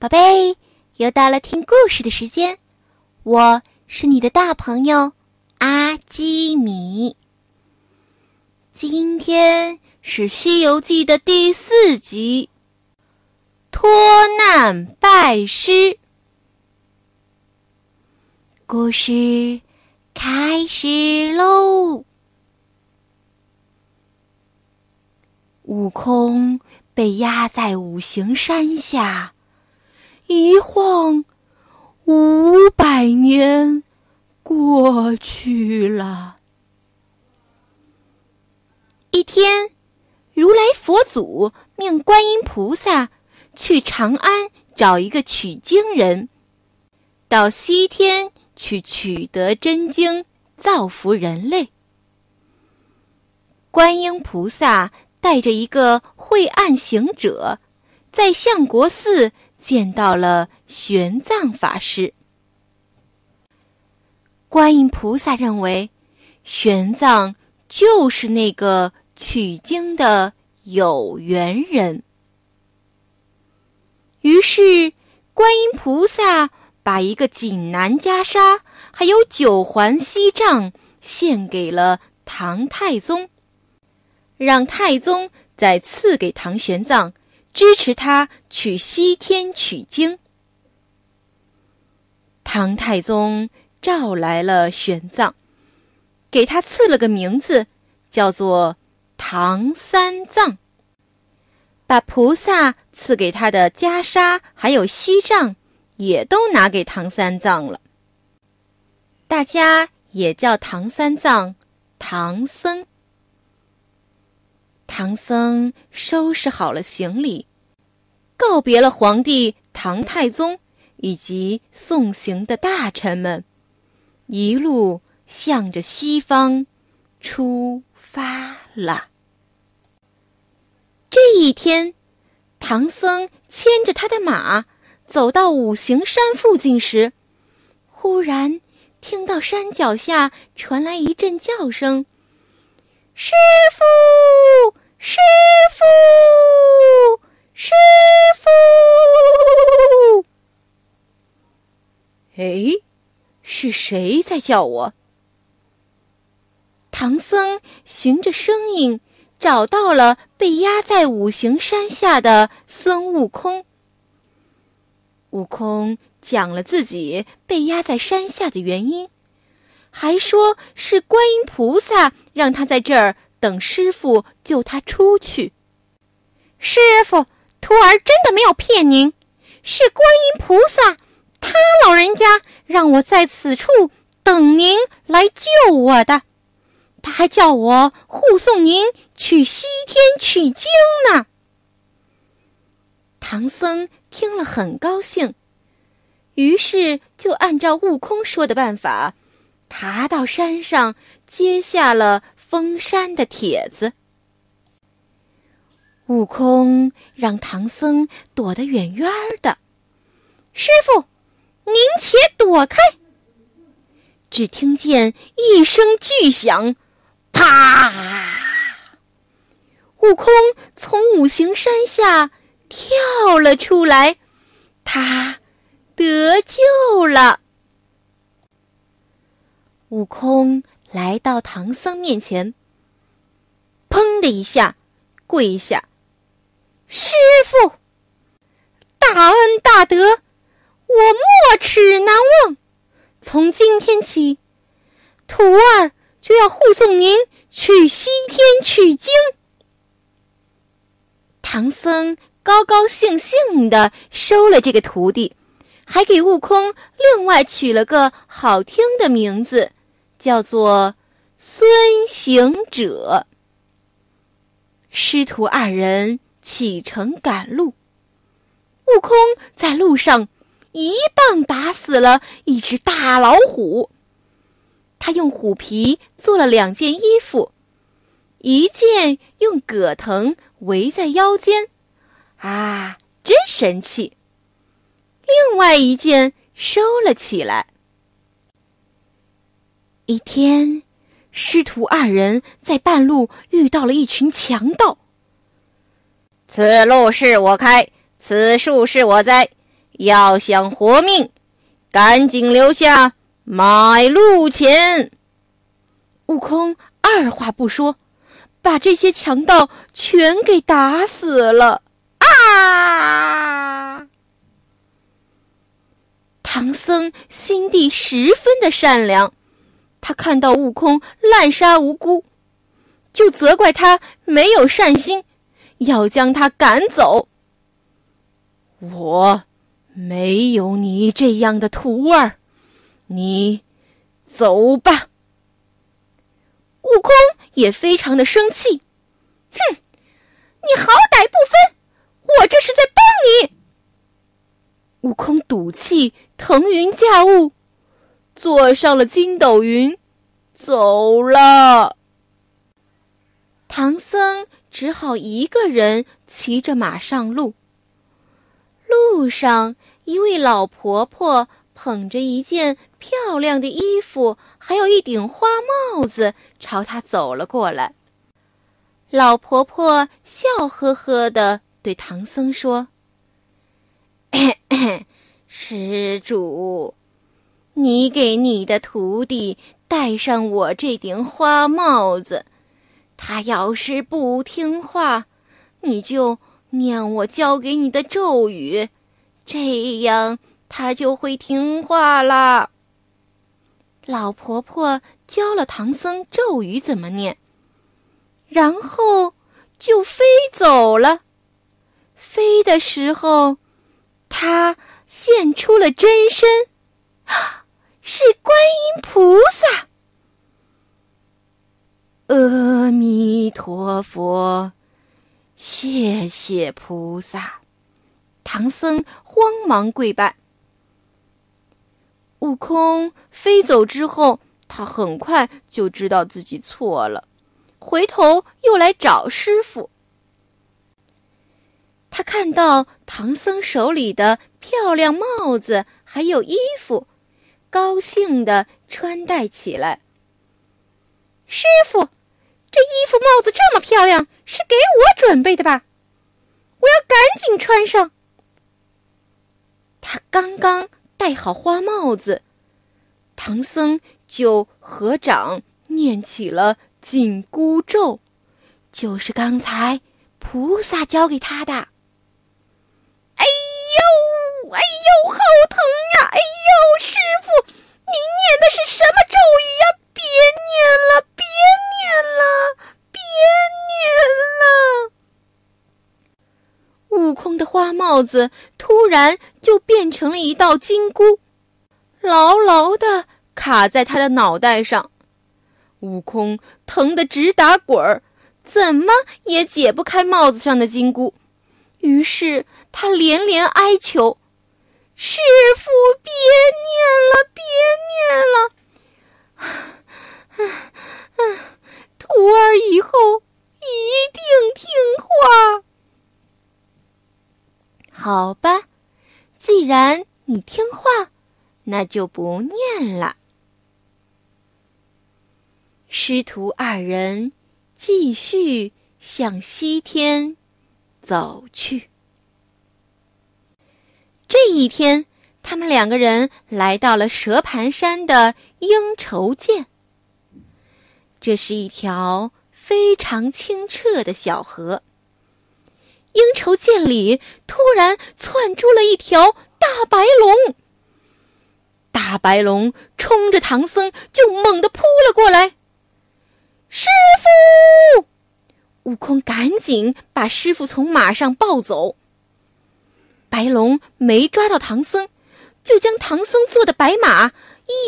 宝贝，又到了听故事的时间，我是你的大朋友阿基米。今天是《西游记》的第四集，脱难拜师。故事开始喽！悟空被压在五行山下。一晃，五百年过去了。一天，如来佛祖命观音菩萨去长安找一个取经人，到西天去取得真经，造福人类。观音菩萨带着一个晦暗行者，在相国寺。见到了玄奘法师，观音菩萨认为玄奘就是那个取经的有缘人，于是观音菩萨把一个锦南袈裟还有九环锡杖献给了唐太宗，让太宗再赐给唐玄奘。支持他去西天取经。唐太宗召来了玄奘，给他赐了个名字，叫做唐三藏。把菩萨赐给他的袈裟还有锡杖，也都拿给唐三藏了。大家也叫唐三藏唐僧。唐僧收拾好了行李，告别了皇帝唐太宗以及送行的大臣们，一路向着西方出发了。这一天，唐僧牵着他的马走到五行山附近时，忽然听到山脚下传来一阵叫声：“师傅！”师傅，师傅，哎，是谁在叫我？唐僧循着声音找到了被压在五行山下的孙悟空。悟空讲了自己被压在山下的原因，还说是观音菩萨让他在这儿。等师傅救他出去。师傅，徒儿真的没有骗您，是观音菩萨，他老人家让我在此处等您来救我的。他还叫我护送您去西天取经呢。唐僧听了很高兴，于是就按照悟空说的办法，爬到山上接下了。封山的帖子，悟空让唐僧躲得远远的。师傅，您且躲开！只听见一声巨响，啪！悟空从五行山下跳了出来，他得救了。悟空。来到唐僧面前，砰的一下，跪下：“师傅，大恩大德，我没齿难忘。从今天起，徒儿就要护送您去西天取经。”唐僧高高兴兴的收了这个徒弟，还给悟空另外取了个好听的名字。叫做孙行者。师徒二人启程赶路，悟空在路上一棒打死了一只大老虎。他用虎皮做了两件衣服，一件用葛藤围在腰间，啊，真神气！另外一件收了起来。一天，师徒二人在半路遇到了一群强盗。此路是我开，此树是我栽，要想活命，赶紧留下买路钱。悟空二话不说，把这些强盗全给打死了。啊！唐僧心地十分的善良，他看到悟空滥杀无辜，就责怪他没有善心，要将他赶走。我没有你这样的徒儿，你走吧。悟空也非常的生气，哼，你好歹不分，我这是在帮你。悟空赌气腾云驾雾，坐上了筋斗云，走了。唐僧只好一个人骑着马上路。路上，一位老婆婆捧着一件漂亮的衣服，还有一顶花帽子，朝他走了过来。老婆婆笑呵呵的对唐僧说。施主，你给你的徒弟戴上我这顶花帽子，他要是不听话，你就念我教给你的咒语，这样他就会听话啦。老婆婆教了唐僧咒语怎么念，然后就飞走了。飞的时候。他现出了真身，是观音菩萨。阿弥陀佛，谢谢菩萨。唐僧慌忙跪拜。悟空飞走之后，他很快就知道自己错了，回头又来找师傅。他看到唐僧手里的漂亮帽子还有衣服，高兴地穿戴起来。师傅，这衣服帽子这么漂亮，是给我准备的吧？我要赶紧穿上。他刚刚戴好花帽子，唐僧就合掌念起了紧箍咒，就是刚才菩萨教给他的。哎呦，哎呦，好疼呀！哎呦，师傅，您念的是什么咒语呀？别念了，了，别念了！悟空的花帽子突然就变成了一道金箍，牢牢的卡在他的脑袋上。悟空疼得直打滚儿，怎么也解不开帽子上的金箍。于是他连连哀求：“师傅，别念了，别念了！徒儿以后一定听话。”好吧，既然你听话，那就不念了。师徒二人继续向西天。走去。这一天，他们两个人来到了蛇盘山的鹰愁涧。这是一条非常清澈的小河。鹰愁涧里突然窜出了一条大白龙。大白龙冲着唐僧就猛地扑了过来。师傅！悟空赶紧把师傅从马上抱走。白龙没抓到唐僧，就将唐僧坐的白马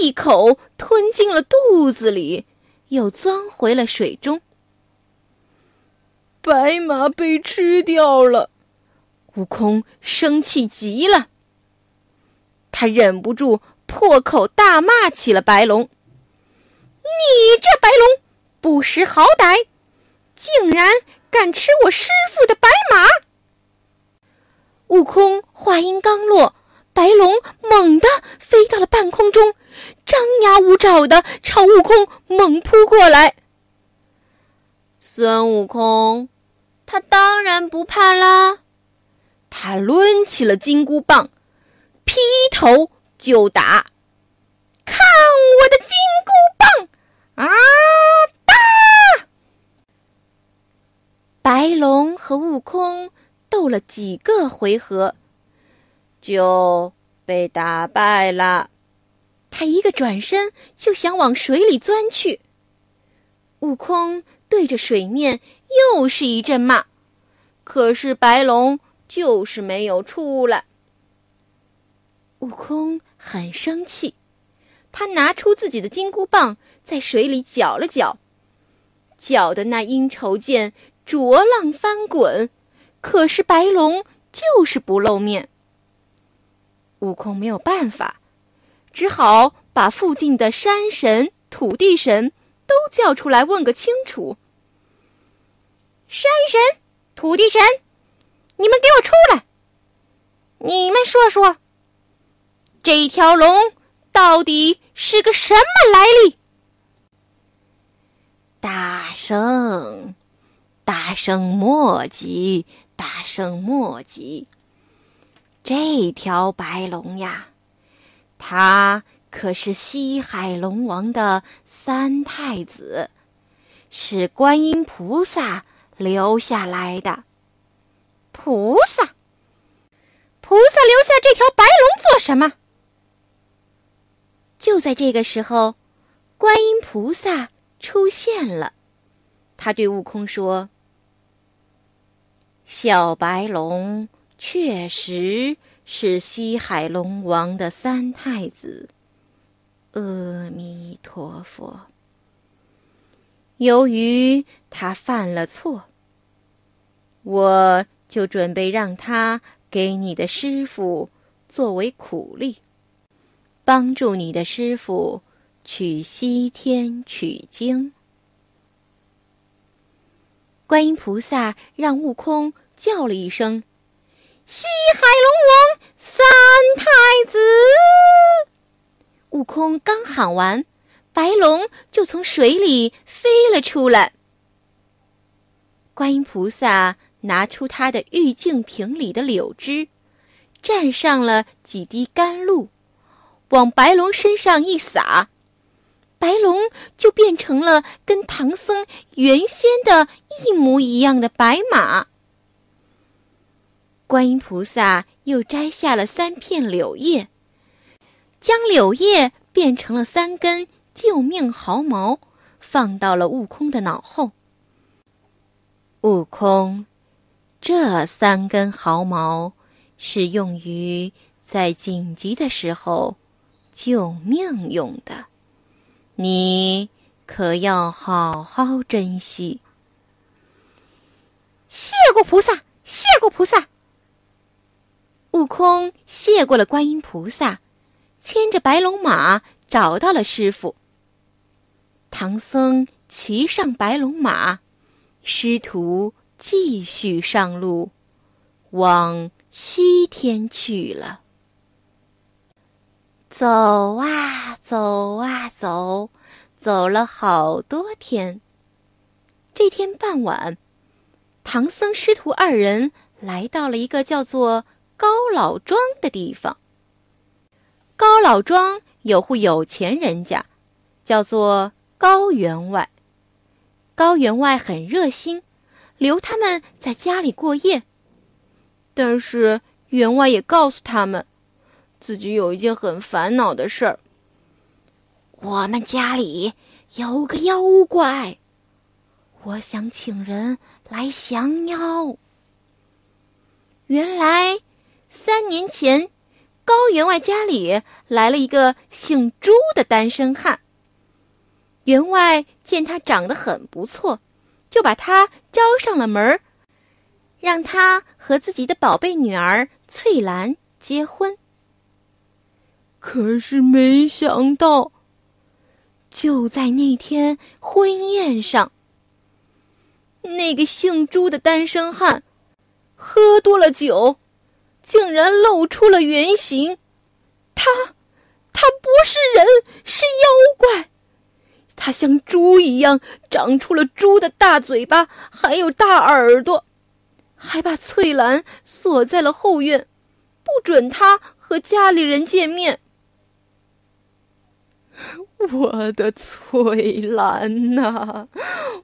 一口吞进了肚子里，又钻回了水中。白马被吃掉了，悟空生气极了，他忍不住破口大骂起了白龙：“你这白龙，不识好歹！”竟然敢吃我师傅的白马！悟空话音刚落，白龙猛地飞到了半空中，张牙舞爪的朝悟空猛扑过来。孙悟空，他当然不怕啦，他抡起了金箍棒，劈头就打。看我的金箍棒！啊，打！白龙和悟空斗了几个回合，就被打败了。他一个转身就想往水里钻去。悟空对着水面又是一阵骂，可是白龙就是没有出来。悟空很生气。他拿出自己的金箍棒，在水里搅了搅，搅得那阴愁剑浊浪翻滚。可是白龙就是不露面。悟空没有办法，只好把附近的山神、土地神都叫出来问个清楚。山神、土地神，你们给我出来！你们说说，这条龙到底？是个什么来历？大圣，大圣莫急，大圣莫急。这条白龙呀，它可是西海龙王的三太子，是观音菩萨留下来的。菩萨，菩萨留下这条白龙做什么？就在这个时候，观音菩萨出现了。他对悟空说：“小白龙确实是西海龙王的三太子。阿弥陀佛。由于他犯了错，我就准备让他给你的师傅作为苦力。”帮助你的师傅去西天取经。观音菩萨让悟空叫了一声：“西海龙王三太子。”悟空刚喊完，白龙就从水里飞了出来。观音菩萨拿出他的玉净瓶里的柳枝，蘸上了几滴甘露。往白龙身上一撒，白龙就变成了跟唐僧原先的一模一样的白马。观音菩萨又摘下了三片柳叶，将柳叶变成了三根救命毫毛，放到了悟空的脑后。悟空，这三根毫毛是用于在紧急的时候。救命用的，你可要好好珍惜。谢过菩萨，谢过菩萨。悟空谢过了观音菩萨，牵着白龙马找到了师傅。唐僧骑上白龙马，师徒继续上路，往西天去了。走啊走啊走，走了好多天。这天傍晚，唐僧师徒二人来到了一个叫做高老庄的地方。高老庄有户有钱人家，叫做高员外。高员外很热心，留他们在家里过夜。但是员外也告诉他们。自己有一件很烦恼的事儿。我们家里有个妖怪，我想请人来降妖。原来三年前，高员外家里来了一个姓朱的单身汉。员外见他长得很不错，就把他招上了门儿，让他和自己的宝贝女儿翠兰结婚。可是没想到，就在那天婚宴上，那个姓朱的单身汉喝多了酒，竟然露出了原形。他，他不是人，是妖怪。他像猪一样长出了猪的大嘴巴，还有大耳朵，还把翠兰锁在了后院，不准他和家里人见面。我的翠兰呐，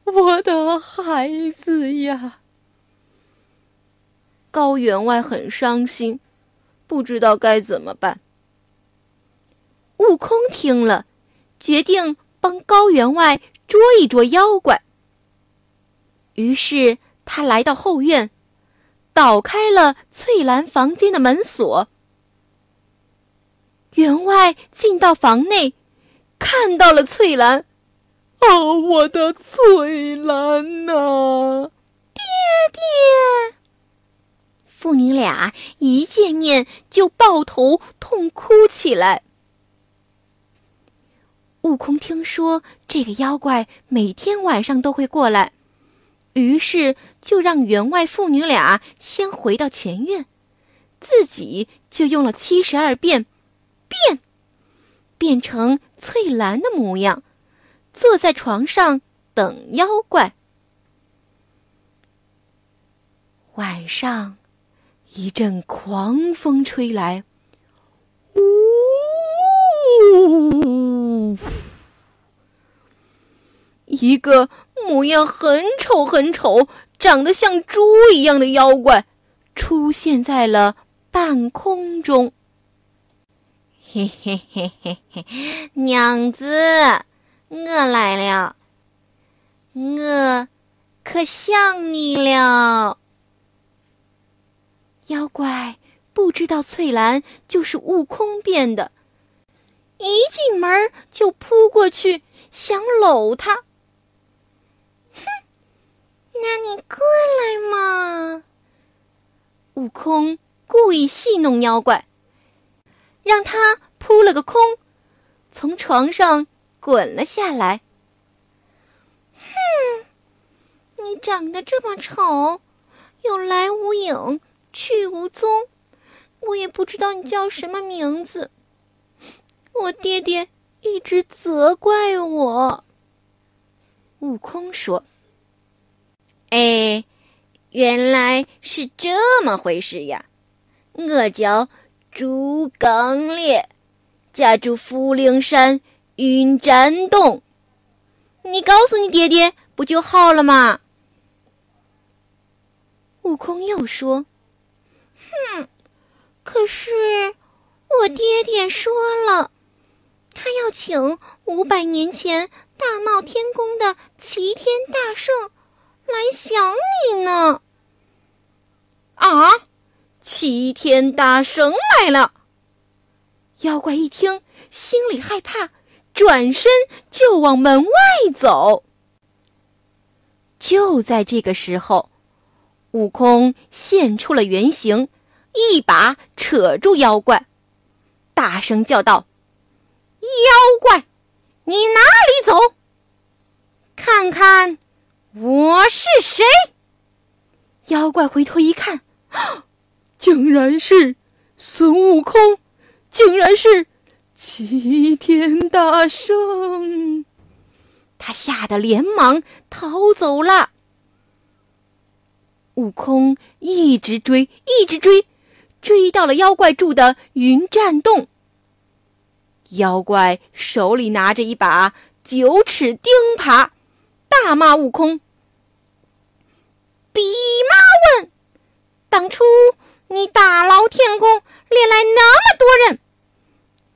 我的孩子呀！高员外很伤心，不知道该怎么办。悟空听了，决定帮高员外捉一捉妖怪。于是他来到后院，倒开了翠兰房间的门锁。员外进到房内。看到了翠兰，哦，我的翠兰呐，爹爹！父女俩一见面就抱头痛哭起来。悟空听说这个妖怪每天晚上都会过来，于是就让员外父女俩先回到前院，自己就用了七十二变，变。变成翠兰的模样，坐在床上等妖怪。晚上，一阵狂风吹来，呜！一个模样很丑、很丑、长得像猪一样的妖怪出现在了半空中。嘿嘿嘿嘿嘿，娘子，我来了，我可想你了。妖怪不知道翠兰就是悟空变的，一进门就扑过去想搂他。哼，那你过来嘛！悟空故意戏弄妖怪。让他扑了个空，从床上滚了下来。哼，你长得这么丑，有来无影，去无踪，我也不知道你叫什么名字。我爹爹一直责怪我。悟空说：“哎，原来是这么回事呀，我叫。”猪刚烈，家住福陵山云栈洞。你告诉你爹爹不就好了吗？悟空又说：“哼，可是我爹爹说了，他要请五百年前大闹天宫的齐天大圣来想你呢。”啊！齐天大圣来了！妖怪一听，心里害怕，转身就往门外走。就在这个时候，悟空现出了原形，一把扯住妖怪，大声叫道：“妖怪，你哪里走？看看我是谁！”妖怪回头一看。竟然是孙悟空，竟然是齐天大圣！他吓得连忙逃走了。悟空一直追，一直追，追到了妖怪住的云栈洞。妖怪手里拿着一把九齿钉耙，大骂悟空：“弼马温，当初……”你大闹天宫，连来那么多人，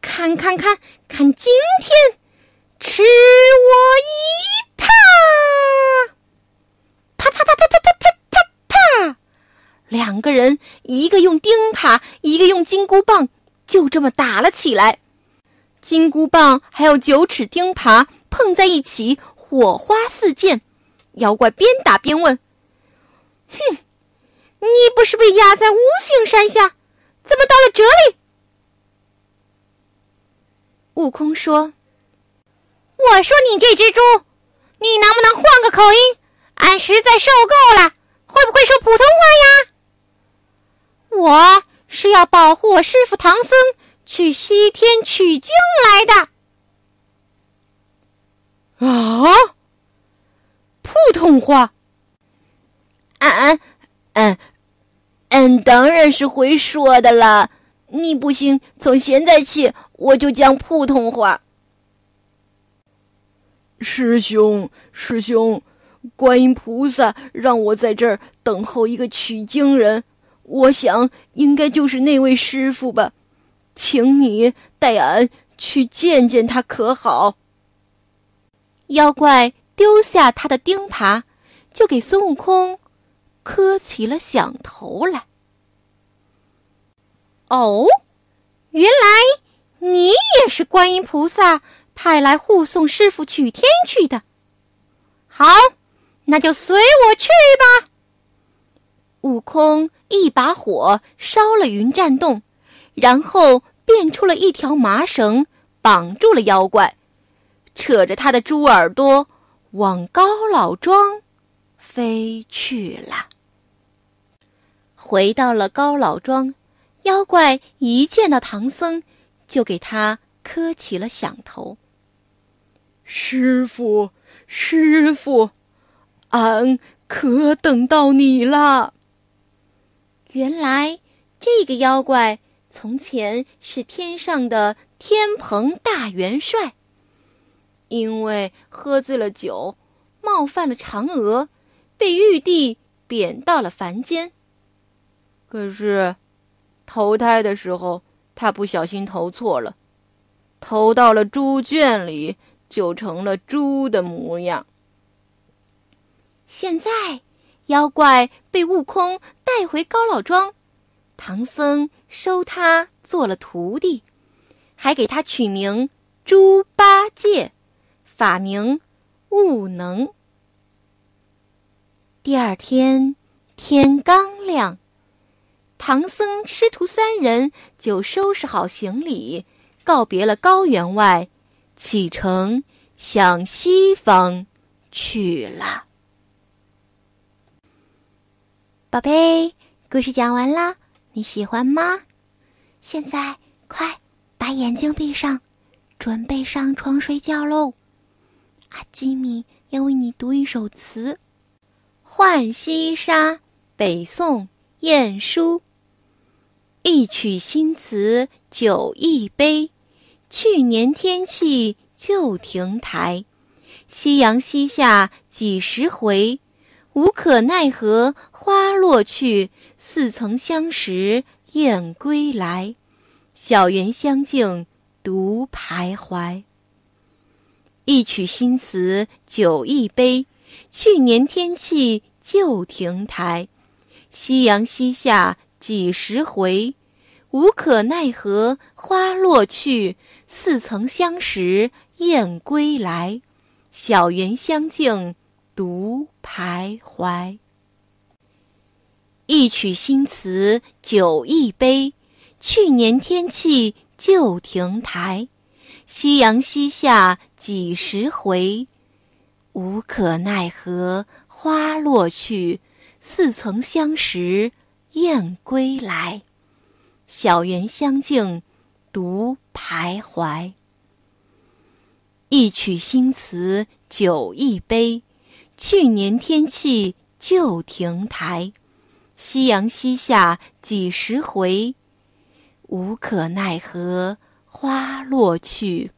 看看看看，今天吃我一耙！啪啪啪啪啪啪啪啪啪！两个人，一个用钉耙，一个用金箍棒，就这么打了起来。金箍棒还有九齿钉耙碰在一起，火花四溅。妖怪边打边问：“哼！”你不是被压在五行山下，怎么到了这里？悟空说：“我说你这只猪，你能不能换个口音？俺实在受够了，会不会说普通话呀？我是要保护我师傅唐僧去西天取经来的。”啊，普通话，俺俺。俺当然是会说的啦，你不信，从现在起我就讲普通话。师兄，师兄，观音菩萨让我在这儿等候一个取经人，我想应该就是那位师傅吧，请你带俺去见见他，可好？妖怪丢下他的钉耙，就给孙悟空磕起了响头来。哦，原来你也是观音菩萨。派来护送师傅取天去的，好，那就随我去吧。悟空一把火烧了云栈洞，然后变出了一条麻绳，绑住了妖怪，扯着他的猪耳朵往高老庄飞去了。回到了高老庄，妖怪一见到唐僧，就给他磕起了响头。师傅，师傅，俺可等到你了。原来这个妖怪从前是天上的天蓬大元帅，因为喝醉了酒，冒犯了嫦娥，被玉帝贬到了凡间。可是投胎的时候，他不小心投错了，投到了猪圈里。就成了猪的模样。现在，妖怪被悟空带回高老庄，唐僧收他做了徒弟，还给他取名猪八戒，法名悟能。第二天天刚亮，唐僧师徒三人就收拾好行李，告别了高员外。启程向西方去了。宝贝，故事讲完了，你喜欢吗？现在快把眼睛闭上，准备上床睡觉喽。阿基米要为你读一首词，《浣溪沙》，北宋晏殊。一曲新词酒一杯。去年天气旧亭台，夕阳西下几时回？无可奈何花落去，似曾相识燕归来。小园香径独徘徊。一曲新词酒一杯，去年天气旧亭台，夕阳西下几时回？无可奈何花落去，似曾相识燕归来。小园香径独徘徊。一曲新词酒一杯，去年天气旧亭台。夕阳西下几时回？无可奈何花落去，似曾相识燕归来。小园香径独徘徊。一曲新词酒一杯，去年天气旧亭台。夕阳西下几时回？无可奈何花落去，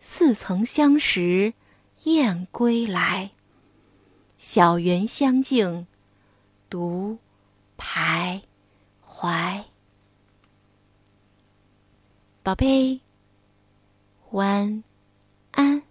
似曾相识燕归来。小园香径独徘徊宝贝晚安。